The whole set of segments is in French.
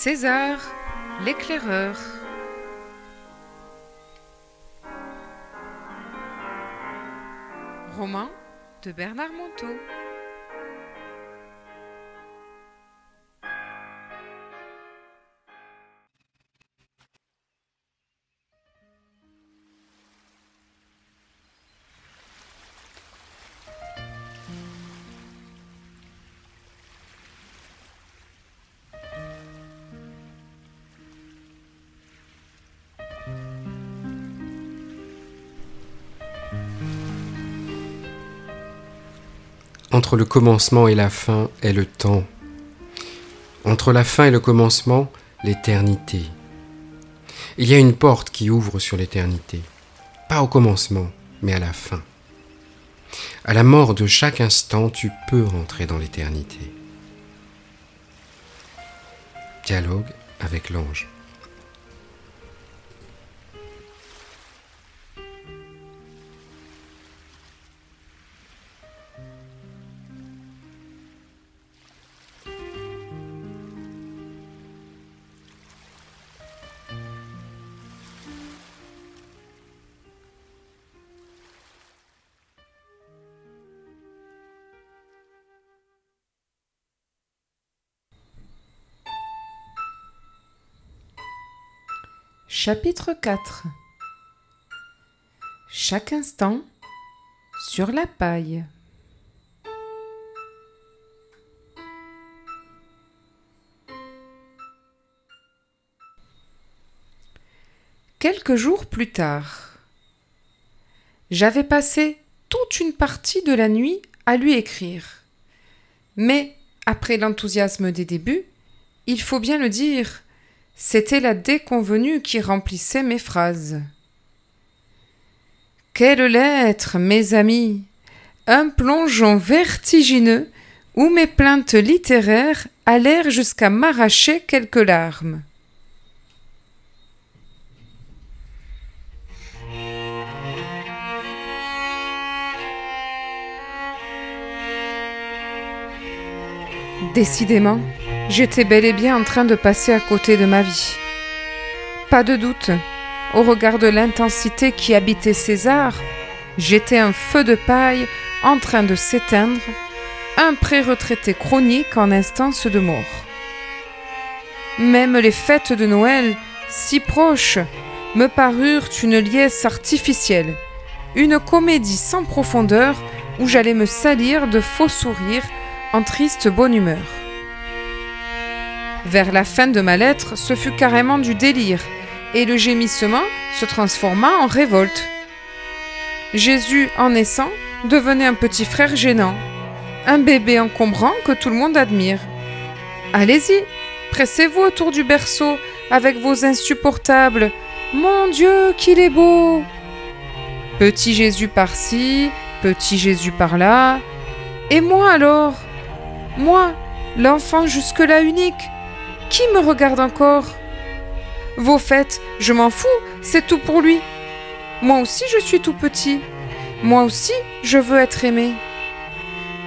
César, l'éclaireur. Roman de Bernard Monteau. Entre le commencement et la fin est le temps. Entre la fin et le commencement, l'éternité. Il y a une porte qui ouvre sur l'éternité. Pas au commencement, mais à la fin. À la mort de chaque instant, tu peux rentrer dans l'éternité. Dialogue avec l'ange. Chapitre 4 Chaque instant sur la paille. Quelques jours plus tard, j'avais passé toute une partie de la nuit à lui écrire. Mais, après l'enthousiasme des débuts, il faut bien le dire, c'était la déconvenue qui remplissait mes phrases. Quelle lettre, mes amis? Un plongeon vertigineux où mes plaintes littéraires allèrent jusqu'à m'arracher quelques larmes. Décidément, j'étais bel et bien en train de passer à côté de ma vie. Pas de doute, au regard de l'intensité qui habitait César, j'étais un feu de paille en train de s'éteindre, un pré-retraité chronique en instance de mort. Même les fêtes de Noël, si proches, me parurent une liesse artificielle, une comédie sans profondeur où j'allais me salir de faux sourires en triste bonne humeur. Vers la fin de ma lettre, ce fut carrément du délire, et le gémissement se transforma en révolte. Jésus, en naissant, devenait un petit frère gênant, un bébé encombrant que tout le monde admire. Allez-y, pressez-vous autour du berceau avec vos insupportables Mon Dieu, qu'il est beau Petit Jésus par-ci, petit Jésus par-là. Et moi alors? Moi, l'enfant jusque-là unique, qui me regarde encore? Vos fêtes, je m'en fous, c'est tout pour lui. Moi aussi, je suis tout petit. Moi aussi, je veux être aimé.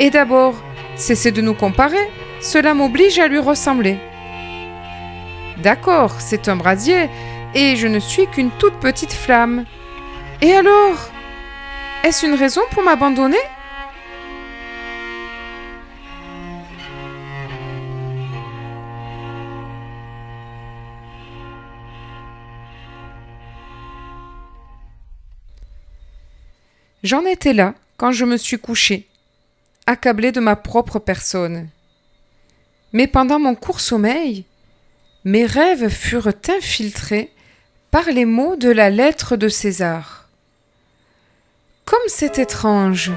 Et d'abord, cessez de nous comparer, cela m'oblige à lui ressembler. D'accord, c'est un brasier, et je ne suis qu'une toute petite flamme. Et alors? Est-ce une raison pour m'abandonner? J'en étais là quand je me suis couché, accablé de ma propre personne. Mais pendant mon court sommeil, mes rêves furent infiltrés par les mots de la lettre de César. Comme c'est étrange.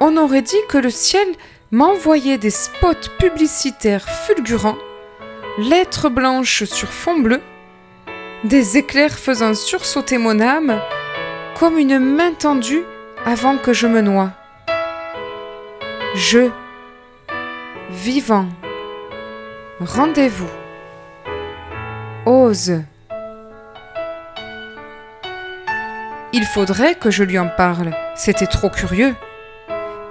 On aurait dit que le ciel m'envoyait des spots publicitaires fulgurants, lettres blanches sur fond bleu, des éclairs faisant sursauter mon âme comme une main tendue avant que je me noie. Je, vivant, rendez-vous, ose. Il faudrait que je lui en parle, c'était trop curieux.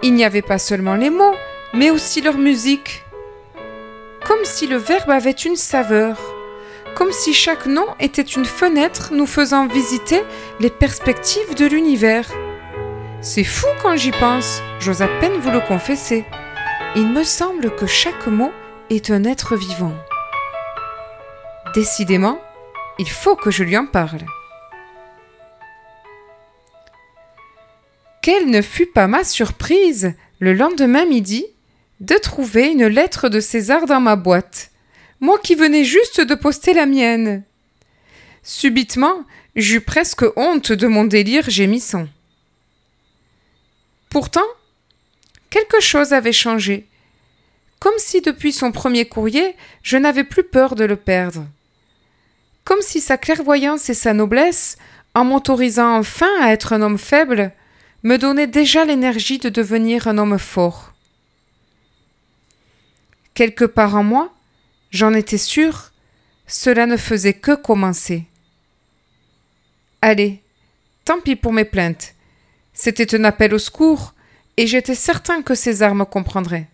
Il n'y avait pas seulement les mots, mais aussi leur musique. comme si le verbe avait une saveur, comme si chaque nom était une fenêtre nous faisant visiter les perspectives de l'univers. C'est fou quand j'y pense, j'ose à peine vous le confesser. Il me semble que chaque mot est un être vivant. Décidément, il faut que je lui en parle. Quelle ne fut pas ma surprise, le lendemain midi, de trouver une lettre de César dans ma boîte, moi qui venais juste de poster la mienne. Subitement, j'eus presque honte de mon délire gémissant. Pourtant, quelque chose avait changé, comme si depuis son premier courrier, je n'avais plus peur de le perdre. Comme si sa clairvoyance et sa noblesse, en m'autorisant enfin à être un homme faible, me donnaient déjà l'énergie de devenir un homme fort. Quelque part en moi, j'en étais sûre, cela ne faisait que commencer. Allez, tant pis pour mes plaintes. C'était un appel au secours, et j'étais certain que César me comprendrait.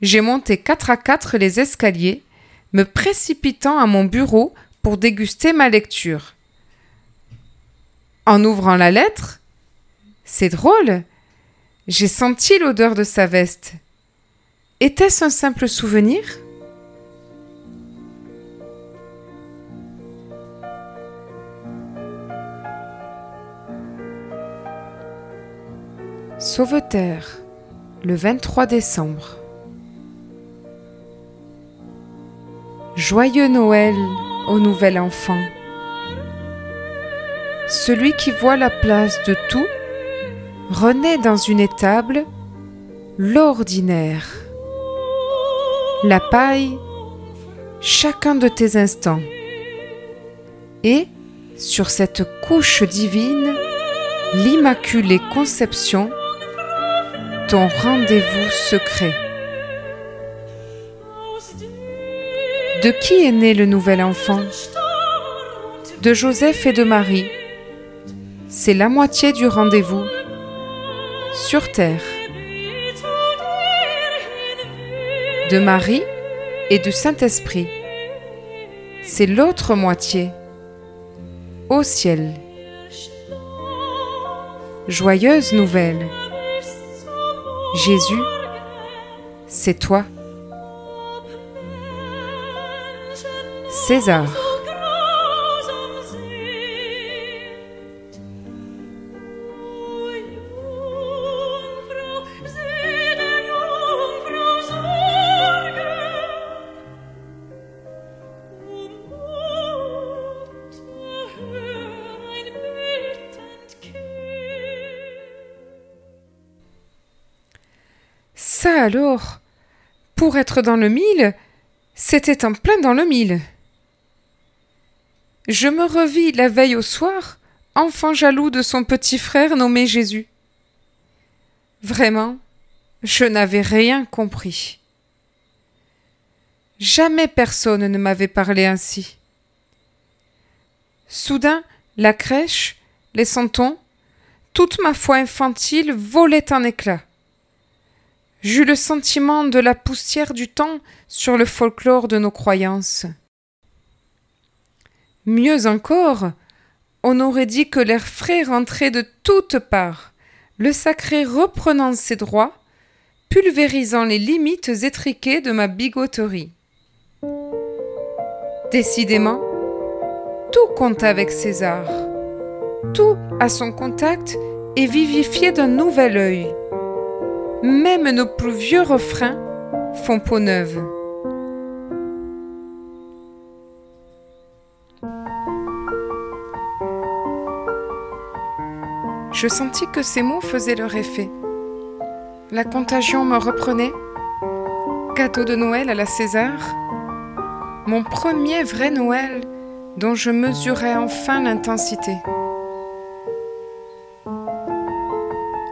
J'ai monté quatre à quatre les escaliers, me précipitant à mon bureau pour déguster ma lecture. En ouvrant la lettre, c'est drôle, j'ai senti l'odeur de sa veste. Était-ce un simple souvenir? Sauveterre, le 23 décembre. Joyeux Noël au nouvel enfant. Celui qui voit la place de tout renaît dans une étable l'ordinaire. La paille, chacun de tes instants. Et, sur cette couche divine, l'Immaculée Conception ton rendez-vous secret. De qui est né le nouvel enfant? De Joseph et de Marie. C'est la moitié du rendez-vous sur terre. De Marie et du Saint-Esprit. C'est l'autre moitié au ciel. Joyeuse nouvelle. Jésus, c'est toi. César. Alors Pour être dans le mille, c'était en plein dans le mille. Je me revis la veille au soir, enfant jaloux de son petit frère nommé Jésus. Vraiment, je n'avais rien compris. Jamais personne ne m'avait parlé ainsi. Soudain, la crèche, les santons, toute ma foi infantile volait en éclats. J'eus le sentiment de la poussière du temps sur le folklore de nos croyances. Mieux encore, on aurait dit que l'air frais rentrait de toutes parts, le sacré reprenant ses droits, pulvérisant les limites étriquées de ma bigoterie. Décidément, tout compte avec César. Tout à son contact est vivifié d'un nouvel œil même nos plus vieux refrains font peau neuve. Je sentis que ces mots faisaient leur effet. La contagion me reprenait. Cadeau de Noël à la César. Mon premier vrai Noël dont je mesurais enfin l'intensité.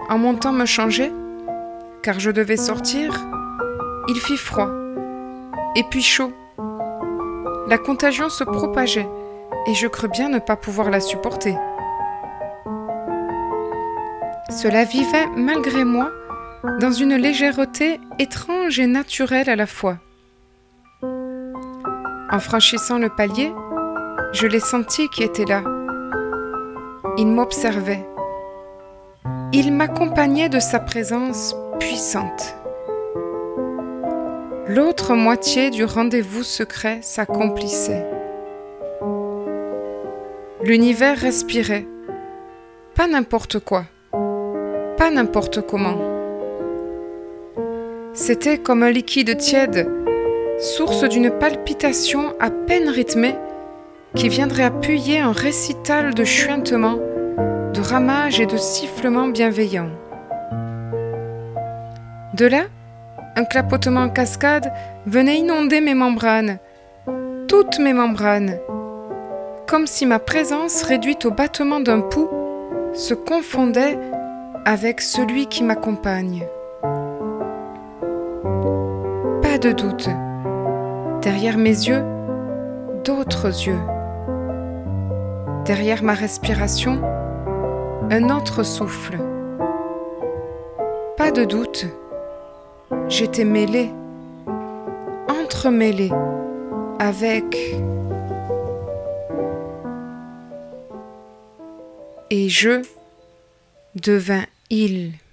En montant me changer, car je devais sortir, il fit froid, et puis chaud. La contagion se propageait, et je crus bien ne pas pouvoir la supporter. Cela vivait malgré moi dans une légèreté étrange et naturelle à la fois. En franchissant le palier, je l'ai senti qui était là. Il m'observait. Il m'accompagnait de sa présence puissante. L'autre moitié du rendez-vous secret s'accomplissait. L'univers respirait. Pas n'importe quoi. Pas n'importe comment. C'était comme un liquide tiède, source d'une palpitation à peine rythmée qui viendrait appuyer un récital de chuintements, de ramages et de sifflements bienveillants. De là, un clapotement en cascade venait inonder mes membranes, toutes mes membranes, comme si ma présence réduite au battement d'un pouls se confondait avec celui qui m'accompagne. Pas de doute, derrière mes yeux, d'autres yeux. Derrière ma respiration, un autre souffle. Pas de doute, j'étais mêlée, entremêlée avec... Et je devins il. Il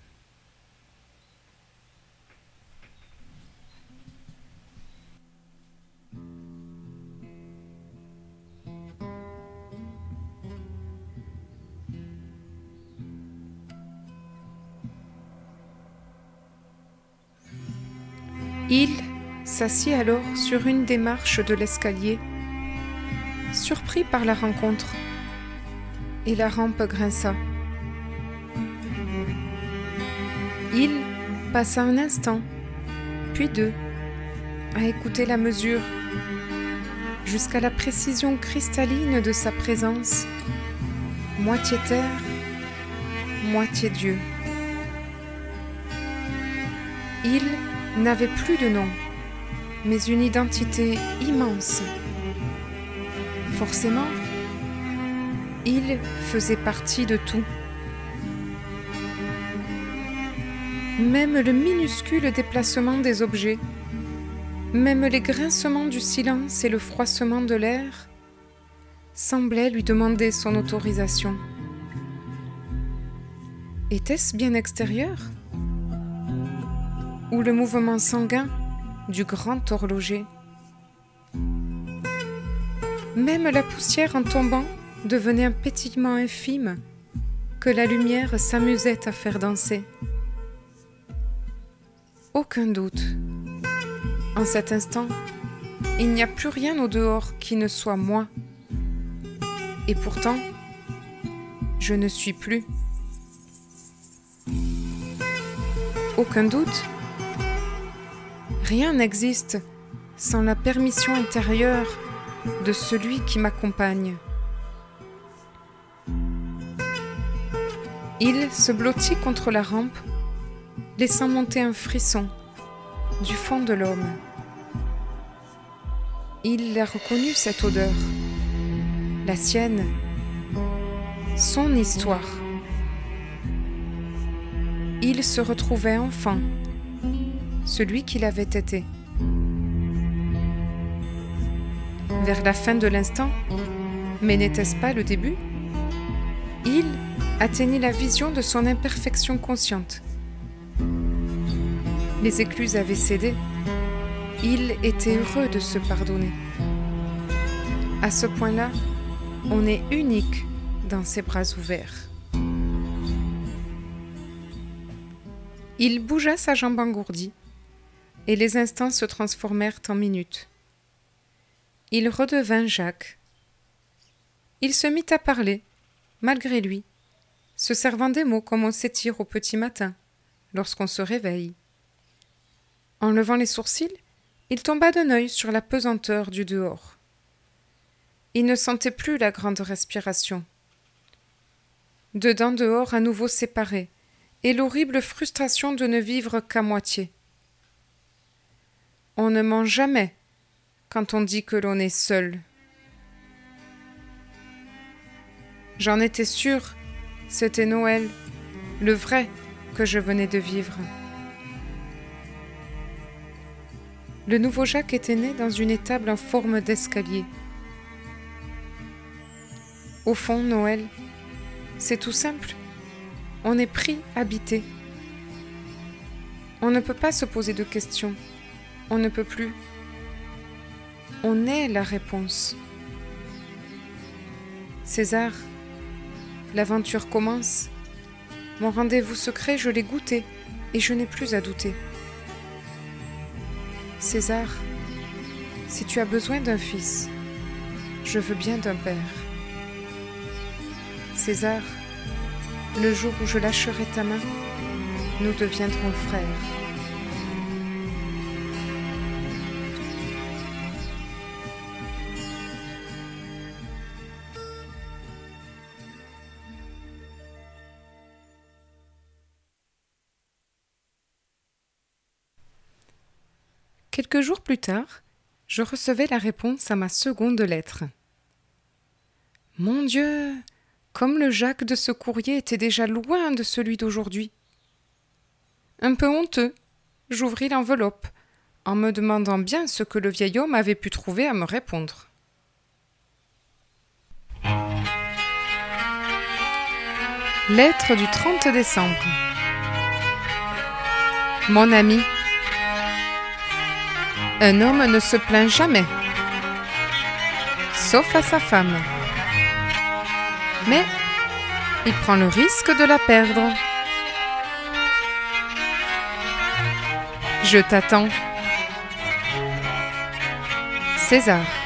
s'assit alors sur une des marches de l'escalier, surpris par la rencontre, et la rampe grinça. Il passa un instant, puis deux, à écouter la mesure, jusqu'à la précision cristalline de sa présence, moitié terre, moitié Dieu. Il n'avait plus de nom, mais une identité immense. Forcément, il faisait partie de tout. Même le minuscule déplacement des objets, même les grincements du silence et le froissement de l'air semblaient lui demander son autorisation. Était-ce bien extérieur? Ou le mouvement sanguin? Du grand horloger. Même la poussière en tombant devenait un pétillement infime que la lumière s'amusait à faire danser. Aucun doute. En cet instant, il n'y a plus rien au dehors qui ne soit moi. Et pourtant, je ne suis plus. Aucun doute Rien n'existe sans la permission intérieure de celui qui m'accompagne. Il se blottit contre la rampe, laissant monter un frisson du fond de l'homme. Il a reconnu cette odeur, la sienne, son histoire. Il se retrouvait enfant celui qu'il avait été. Vers la fin de l'instant, mais n'était-ce pas le début Il atteignit la vision de son imperfection consciente. Les écluses avaient cédé. Il était heureux de se pardonner. À ce point-là, on est unique dans ses bras ouverts. Il bougea sa jambe engourdie et les instants se transformèrent en minutes. Il redevint Jacques. Il se mit à parler, malgré lui, se servant des mots comme on s'étire au petit matin, lorsqu'on se réveille. En levant les sourcils, il tomba d'un œil sur la pesanteur du dehors. Il ne sentait plus la grande respiration. Dedans dehors à nouveau séparés, et l'horrible frustration de ne vivre qu'à moitié. On ne ment jamais quand on dit que l'on est seul. J'en étais sûre, c'était Noël, le vrai que je venais de vivre. Le nouveau Jacques était né dans une étable en forme d'escalier. Au fond, Noël, c'est tout simple. On est pris habité. On ne peut pas se poser de questions. On ne peut plus. On est la réponse. César, l'aventure commence. Mon rendez-vous secret, je l'ai goûté et je n'ai plus à douter. César, si tu as besoin d'un fils, je veux bien d'un père. César, le jour où je lâcherai ta main, nous deviendrons frères. Quelques jours plus tard, je recevais la réponse à ma seconde lettre. Mon Dieu, comme le Jacques de ce courrier était déjà loin de celui d'aujourd'hui. Un peu honteux, j'ouvris l'enveloppe, en me demandant bien ce que le vieil homme avait pu trouver à me répondre. Lettre du 30 décembre. Mon ami, un homme ne se plaint jamais, sauf à sa femme. Mais il prend le risque de la perdre. Je t'attends. César.